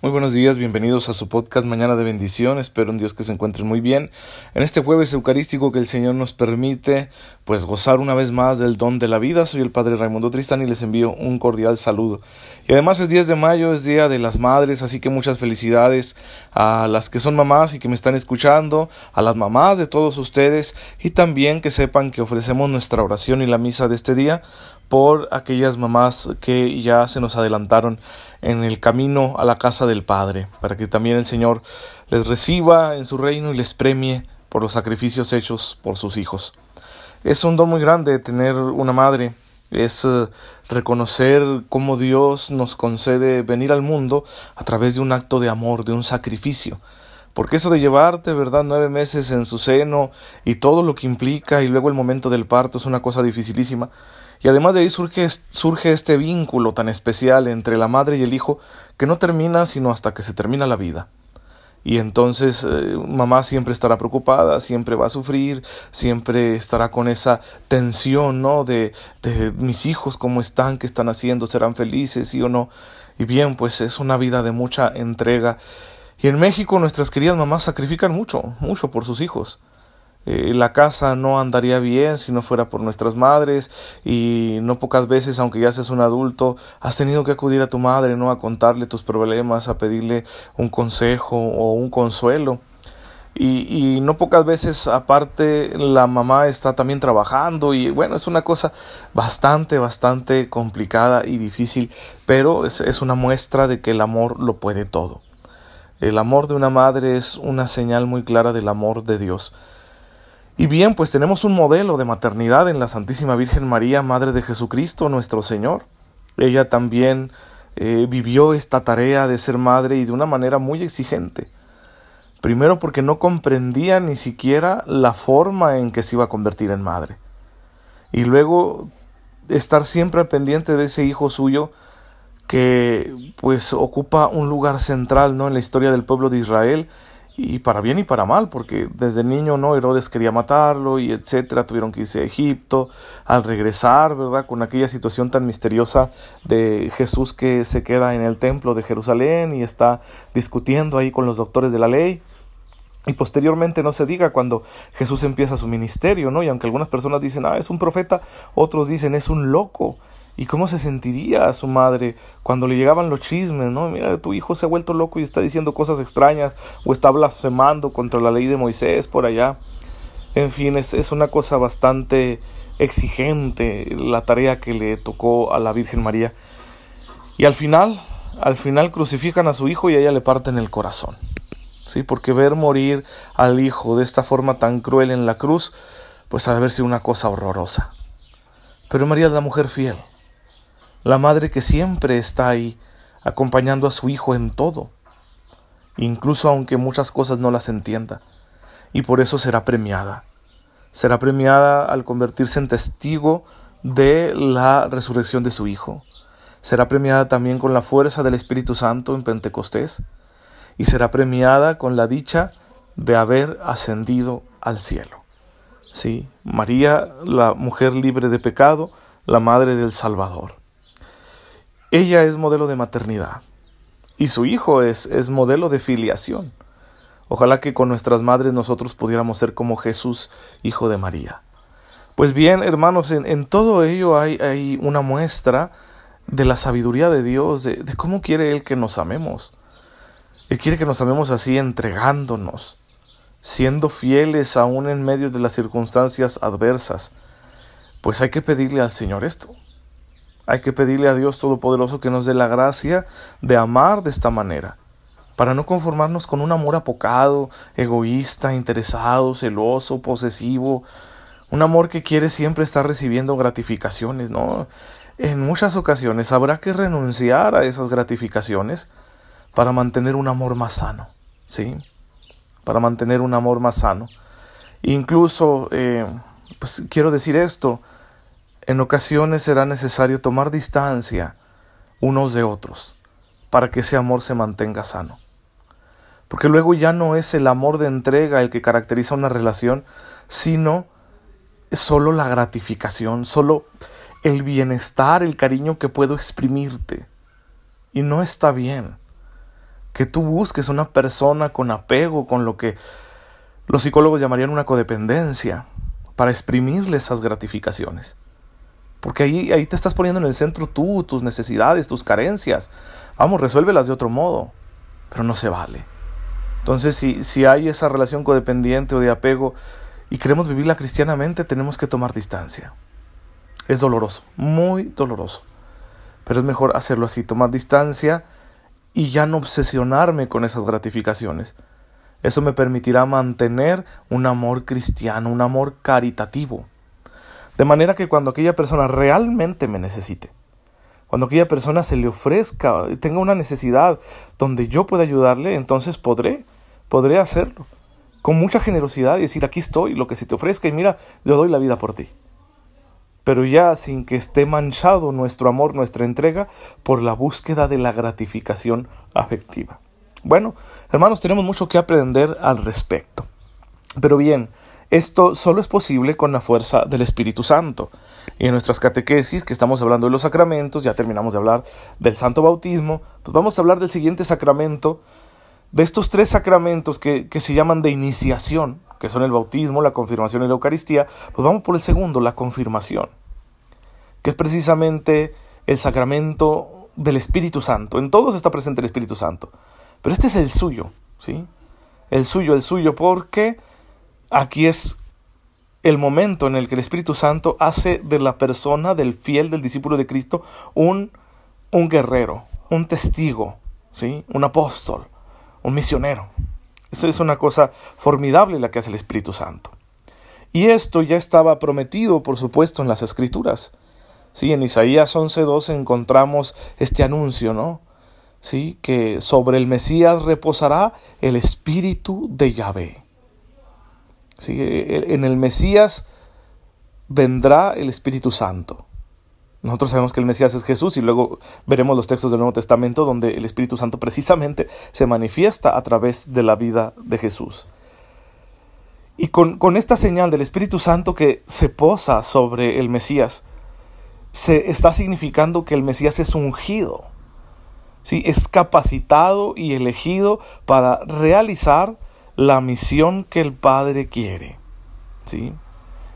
Muy buenos días, bienvenidos a su podcast Mañana de Bendición. Espero en Dios que se encuentren muy bien. En este jueves eucarístico que el Señor nos permite, pues gozar una vez más del don de la vida. Soy el Padre Raimundo Tristán y les envío un cordial saludo. Y además es 10 de mayo, es Día de las Madres, así que muchas felicidades a las que son mamás y que me están escuchando, a las mamás de todos ustedes y también que sepan que ofrecemos nuestra oración y la misa de este día por aquellas mamás que ya se nos adelantaron en el camino a la casa del Padre, para que también el Señor les reciba en su reino y les premie por los sacrificios hechos por sus hijos. Es un don muy grande tener una madre, es eh, reconocer cómo Dios nos concede venir al mundo a través de un acto de amor, de un sacrificio. Porque eso de llevarte, ¿verdad?, nueve meses en su seno y todo lo que implica y luego el momento del parto es una cosa dificilísima. Y además de ahí surge, surge este vínculo tan especial entre la madre y el hijo que no termina sino hasta que se termina la vida. Y entonces eh, mamá siempre estará preocupada, siempre va a sufrir, siempre estará con esa tensión, ¿no? De, de mis hijos, cómo están, qué están haciendo, serán felices, sí o no. Y bien, pues es una vida de mucha entrega. Y en México nuestras queridas mamás sacrifican mucho, mucho por sus hijos. Eh, la casa no andaría bien si no fuera por nuestras madres y no pocas veces, aunque ya seas un adulto, has tenido que acudir a tu madre, ¿no? A contarle tus problemas, a pedirle un consejo o un consuelo. Y, y, no pocas veces aparte la mamá está también trabajando y bueno, es una cosa bastante, bastante complicada y difícil, pero es, es una muestra de que el amor lo puede todo. El amor de una madre es una señal muy clara del amor de Dios. Y bien, pues tenemos un modelo de maternidad en la Santísima Virgen María, Madre de Jesucristo, nuestro Señor. Ella también eh, vivió esta tarea de ser madre y de una manera muy exigente. Primero porque no comprendía ni siquiera la forma en que se iba a convertir en madre. Y luego estar siempre pendiente de ese hijo suyo que pues ocupa un lugar central ¿no? en la historia del pueblo de Israel y para bien y para mal, porque desde niño no Herodes quería matarlo y etcétera, tuvieron que irse a Egipto, al regresar, ¿verdad? Con aquella situación tan misteriosa de Jesús que se queda en el templo de Jerusalén y está discutiendo ahí con los doctores de la ley. Y posteriormente no se diga cuando Jesús empieza su ministerio, ¿no? Y aunque algunas personas dicen, ah, es un profeta, otros dicen, es un loco. ¿Y cómo se sentiría su madre cuando le llegaban los chismes, no? Mira, tu hijo se ha vuelto loco y está diciendo cosas extrañas o está blasfemando contra la ley de Moisés por allá. En fin, es, es una cosa bastante exigente la tarea que le tocó a la Virgen María. Y al final, al final crucifican a su hijo y a ella le parten el corazón. ¿Sí? Porque ver morir al hijo de esta forma tan cruel en la cruz, pues ha de haber sido una cosa horrorosa. Pero María es la mujer fiel la madre que siempre está ahí, acompañando a su hijo en todo, incluso aunque muchas cosas no las entienda, y por eso será premiada. Será premiada al convertirse en testigo de la resurrección de su hijo. Será premiada también con la fuerza del Espíritu Santo en Pentecostés, y será premiada con la dicha de haber ascendido al cielo. Sí, María, la mujer libre de pecado, la madre del Salvador. Ella es modelo de maternidad y su hijo es, es modelo de filiación. Ojalá que con nuestras madres nosotros pudiéramos ser como Jesús, hijo de María. Pues bien, hermanos, en, todo ello hay, hay, una muestra de la sabiduría de Dios, de, de cómo quiere Él que nos amemos. Él quiere que nos amemos así, entregándonos, siendo fieles aún en medio de las circunstancias adversas. Pues hay que pedirle al Señor esto, hay que pedirle a Dios Todopoderoso que nos dé la gracia de amar de esta manera, para no conformarnos con un amor apocado, egoísta, interesado, celoso, posesivo, un amor que quiere siempre estar recibiendo gratificaciones, ¿no? En muchas ocasiones habrá que renunciar a esas gratificaciones para mantener un amor más sano, ¿sí? Para mantener un amor más sano. Incluso, eh, pues quiero decir esto, en ocasiones será necesario tomar distancia unos de otros para que ese amor se mantenga sano. Porque luego ya no es el amor de entrega el que caracteriza una relación, sino solo la gratificación, solo el bienestar, el cariño que puedo exprimirte. Y no está bien. que tú busques una persona con apego, con lo que los psicólogos llamarían una codependencia, para exprimirle esas gratificaciones. Porque ahí, ahí te estás poniendo en el centro tú, tus necesidades, tus carencias. Vamos, resuélvelas de otro modo, pero no se vale. Entonces, si, si hay esa relación codependiente o de apego y queremos vivirla cristianamente, tenemos que tomar distancia. Es doloroso, muy doloroso. Pero es mejor hacerlo así, tomar distancia y ya no obsesionarme con esas gratificaciones. Eso me permitirá mantener un amor cristiano, un amor caritativo. De manera que cuando aquella persona realmente me necesite, cuando aquella persona se le ofrezca, tenga una necesidad donde yo pueda ayudarle, entonces podré, podré hacerlo. Con mucha generosidad y decir, aquí estoy, lo que se te ofrezca y mira, yo doy la vida por ti. Pero ya sin que esté manchado nuestro amor, nuestra entrega, por la búsqueda de la gratificación afectiva. Bueno, hermanos, tenemos mucho que aprender al respecto. Pero bien, esto solo es posible con la fuerza del Espíritu Santo. Y en nuestras catequesis, que estamos hablando de los sacramentos, ya terminamos de hablar del santo bautismo, pues vamos a hablar del siguiente sacramento, de estos tres sacramentos que, que se llaman de iniciación, que son el bautismo, la confirmación y la Eucaristía, pues vamos por el segundo, la confirmación, que es precisamente el sacramento del Espíritu Santo. En todos está presente el Espíritu Santo. Pero este es el suyo, ¿sí? El suyo, el suyo, porque aquí es el momento en el que el Espíritu Santo hace de la persona, del fiel, del discípulo de Cristo, un, un guerrero, un testigo, ¿sí? Un apóstol, un misionero. Eso es una cosa formidable la que hace el Espíritu Santo. Y esto ya estaba prometido, por supuesto, en las Escrituras. Sí, en Isaías 11.2 encontramos este anuncio, ¿no? ¿sí? que sobre el Mesías reposará el espíritu de Yahvé. ¿Sí? En el Mesías vendrá el Espíritu Santo. Nosotros sabemos que el Mesías es Jesús y luego veremos los textos del Nuevo Testamento donde el Espíritu Santo precisamente se manifiesta a través de la vida de Jesús. Y con, con esta señal del Espíritu Santo que se posa sobre el Mesías, se está significando que el Mesías es ungido ¿sí? es capacitado y elegido para realizar la misión que el Padre quiere. ¿sí?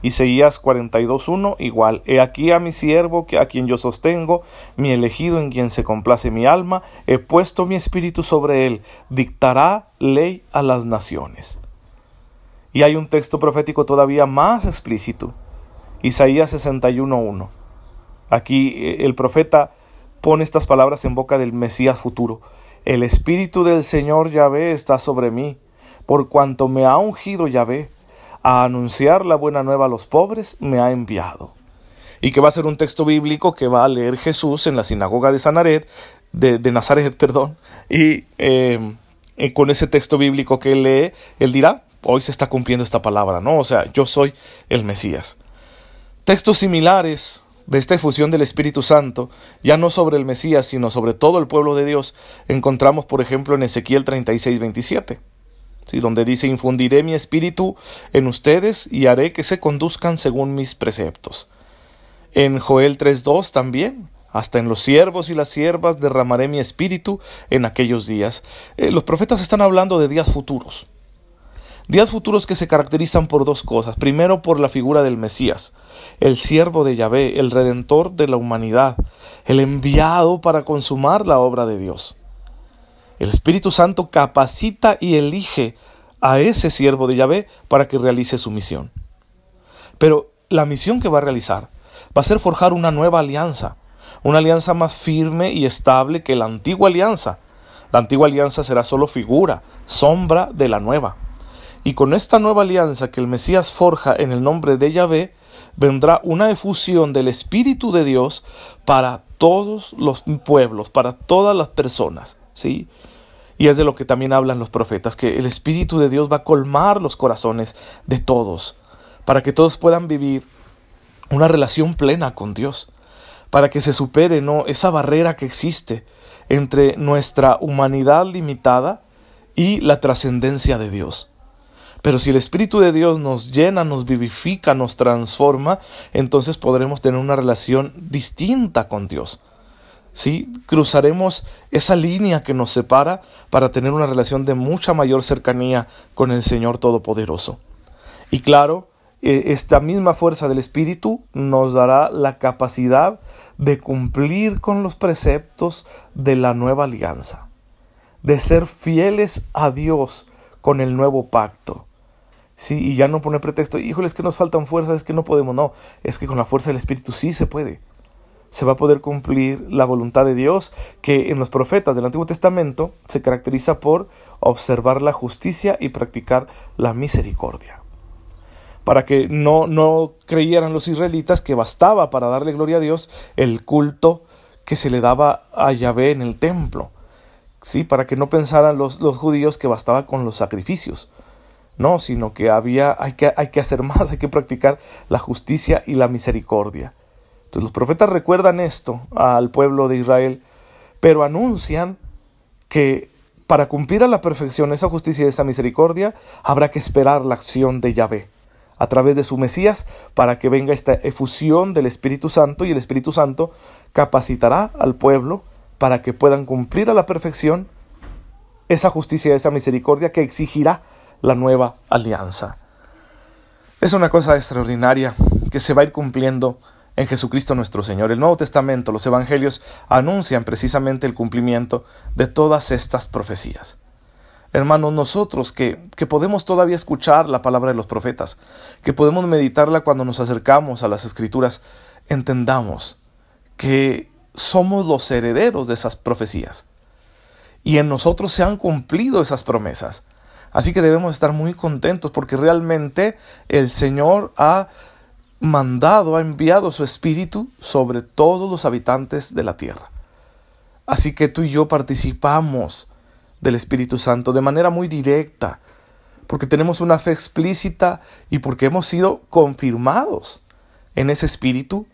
Isaías 42.1 igual, he aquí a mi siervo a quien yo sostengo, mi elegido en quien se complace mi alma, he puesto mi espíritu sobre él, dictará ley a las naciones. Y hay un texto profético todavía más explícito, Isaías 61.1. Aquí eh, el profeta pone estas palabras en boca del Mesías futuro. El Espíritu del Señor Yahvé está sobre mí, por cuanto me ha ungido Yahvé, a anunciar la buena nueva a los pobres, me ha enviado. Y que va a ser un texto bíblico que va a leer Jesús en la sinagoga de Sanaret, de, Nazaret, perdón, y eh, con ese texto bíblico que él lee, él dirá, hoy se está cumpliendo esta palabra, ¿no? O sea, yo soy el Mesías. Textos similares de esta efusión del Espíritu Santo, ya no sobre el Mesías, sino sobre todo el pueblo de Dios, encontramos, por ejemplo, en Ezequiel 36, 27, ¿sí? donde dice, infundiré mi espíritu en ustedes y haré que se conduzcan según mis preceptos. En Joel 3.2 también, hasta en los siervos y las siervas derramaré mi espíritu en aquellos días. Eh, los profetas están hablando de días futuros. Días futuros que se caracterizan por dos cosas. Primero, por la figura del Mesías, el siervo de Yahvé, el redentor de la humanidad, el enviado para consumar la obra de Dios. El Espíritu Santo capacita y elige a ese siervo de Yahvé para que realice su misión. Pero la misión que va a realizar va a ser forjar una nueva alianza, una alianza más firme y estable que la antigua alianza. La antigua alianza será solo figura, sombra de la nueva. Y con esta nueva alianza que el Mesías forja en el nombre de Yahvé, vendrá una efusión del Espíritu de Dios para todos los pueblos, para todas las personas, ¿sí? Y es de lo que también hablan los profetas, que el Espíritu de Dios va a colmar los corazones de todos, para que todos puedan vivir una relación plena con Dios, para que se supere ¿no? esa barrera que existe entre nuestra humanidad limitada y la trascendencia de Dios. Pero si el Espíritu de Dios nos llena, nos vivifica, nos transforma, entonces podremos tener una relación distinta con Dios. ¿Sí? Cruzaremos esa línea que nos separa para tener una relación de mucha mayor cercanía con el Señor Todopoderoso. Y claro, e, esta misma fuerza del Espíritu nos dará la capacidad de cumplir con los preceptos de la nueva alianza, de ser fieles a Dios con el nuevo pacto. Sí, y ya no pone pretexto, híjole, es que nos faltan fuerzas, es que no podemos, no, es que con la fuerza del Espíritu sí se puede se va a poder cumplir la voluntad de Dios, que en los profetas del Antiguo Testamento se caracteriza por observar la justicia y practicar la misericordia. Para que no, no creyeran los israelitas que bastaba para darle gloria a Dios el culto que se le daba a Yahvé en el templo. Sí, para que no pensaran los, los judíos que bastaba con los sacrificios. No, sino que había, hay que, hay que hacer más, hay que practicar la justicia y la misericordia los profetas recuerdan esto al pueblo de Israel, pero anuncian que para cumplir a la perfección esa justicia y esa misericordia, habrá que esperar la acción de Yahvé a través de su Mesías para que venga esta efusión del Espíritu Santo y el Espíritu Santo capacitará al pueblo para que puedan cumplir a la perfección esa justicia y esa misericordia que exigirá la nueva alianza. Es una cosa extraordinaria que se va a ir cumpliendo en Jesucristo nuestro Señor. El Nuevo Testamento, los Evangelios anuncian precisamente el cumplimiento de todas estas profecías. Hermanos, nosotros que, que podemos todavía escuchar la palabra de los profetas, que podemos meditarla cuando nos acercamos a las Escrituras, entendamos que somos los herederos de esas profecías. Y en nosotros se han cumplido esas promesas. Así que debemos estar muy contentos porque realmente el Señor ha mandado, ha enviado su Espíritu sobre todos los habitantes de la tierra. Así que tú y yo participamos del Espíritu Santo de manera muy directa, porque tenemos una fe explícita y porque hemos sido confirmados en ese Espíritu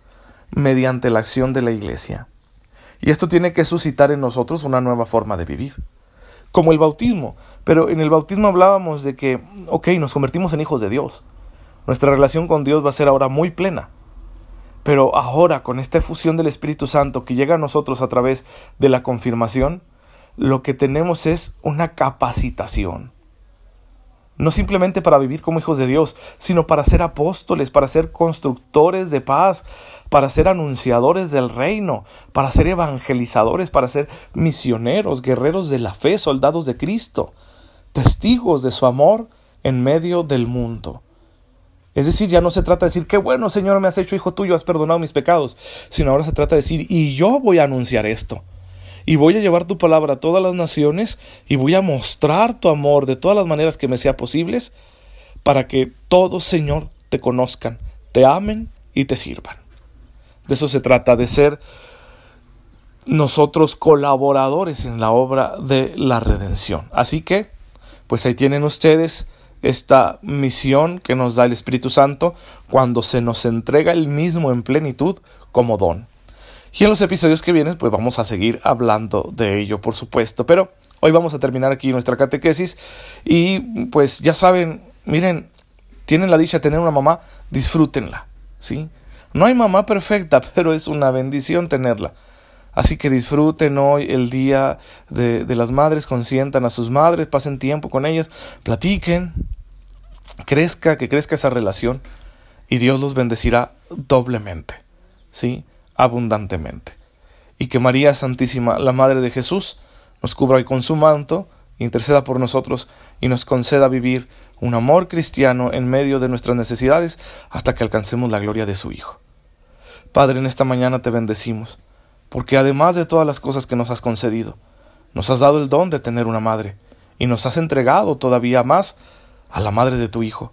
mediante la acción de la Iglesia. Y esto tiene que suscitar en nosotros una nueva forma de vivir, como el bautismo. Pero en el bautismo hablábamos de que, ok, nos convertimos en hijos de Dios. Nuestra relación con Dios va a ser ahora muy plena. Pero ahora, con esta efusión del Espíritu Santo que llega a nosotros a través de la confirmación, lo que tenemos es una capacitación. No simplemente para vivir como hijos de Dios, sino para ser apóstoles, para ser constructores de paz, para ser anunciadores del reino, para ser evangelizadores, para ser misioneros, guerreros de la fe, soldados de Cristo, testigos de su amor en medio del mundo. Es decir, ya no se trata de decir, qué bueno Señor me has hecho hijo tuyo, has perdonado mis pecados, sino ahora se trata de decir, y yo voy a anunciar esto. Y voy a llevar tu palabra a todas las naciones y voy a mostrar tu amor de todas las maneras que me sea posibles para que todos, Señor, te conozcan, te amen y te sirvan. De eso se trata, de ser nosotros colaboradores en la obra de la redención. Así que, pues ahí tienen ustedes esta misión que nos da el Espíritu Santo cuando se nos entrega el mismo en plenitud como don. Y en los episodios que vienen, pues vamos a seguir hablando de ello, por supuesto. Pero hoy vamos a terminar aquí nuestra catequesis y pues ya saben, miren, tienen la dicha de tener una mamá, disfrútenla, ¿sí? No hay mamá perfecta, pero es una bendición tenerla. Así que disfruten hoy el día de, de, las madres, consientan a sus madres, pasen tiempo con ellas, platiquen, crezca, que crezca esa relación y Dios los bendecirá doblemente, ¿sí? Abundantemente. Y que María Santísima, la Madre de Jesús, nos cubra hoy con su manto, interceda por nosotros y nos conceda vivir un amor cristiano en medio de nuestras necesidades hasta que alcancemos la gloria de su Hijo. Padre, en esta mañana te bendecimos, porque además de todas las cosas que nos has concedido, nos has dado el don de tener una madre, y nos has entregado todavía más a la madre de tu Hijo.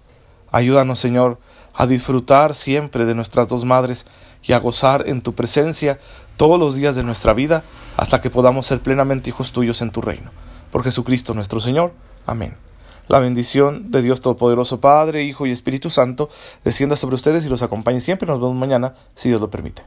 Ayúdanos, Señor, a disfrutar siempre de nuestras dos madres y a gozar en tu presencia todos los días de nuestra vida hasta que podamos ser plenamente hijos tuyos en tu reino. Por Jesucristo nuestro Señor. Amén. La bendición de Dios Todopoderoso, Padre, Hijo y Espíritu Santo, descienda sobre ustedes y los acompañe siempre. Nos vemos mañana, si Dios lo permite.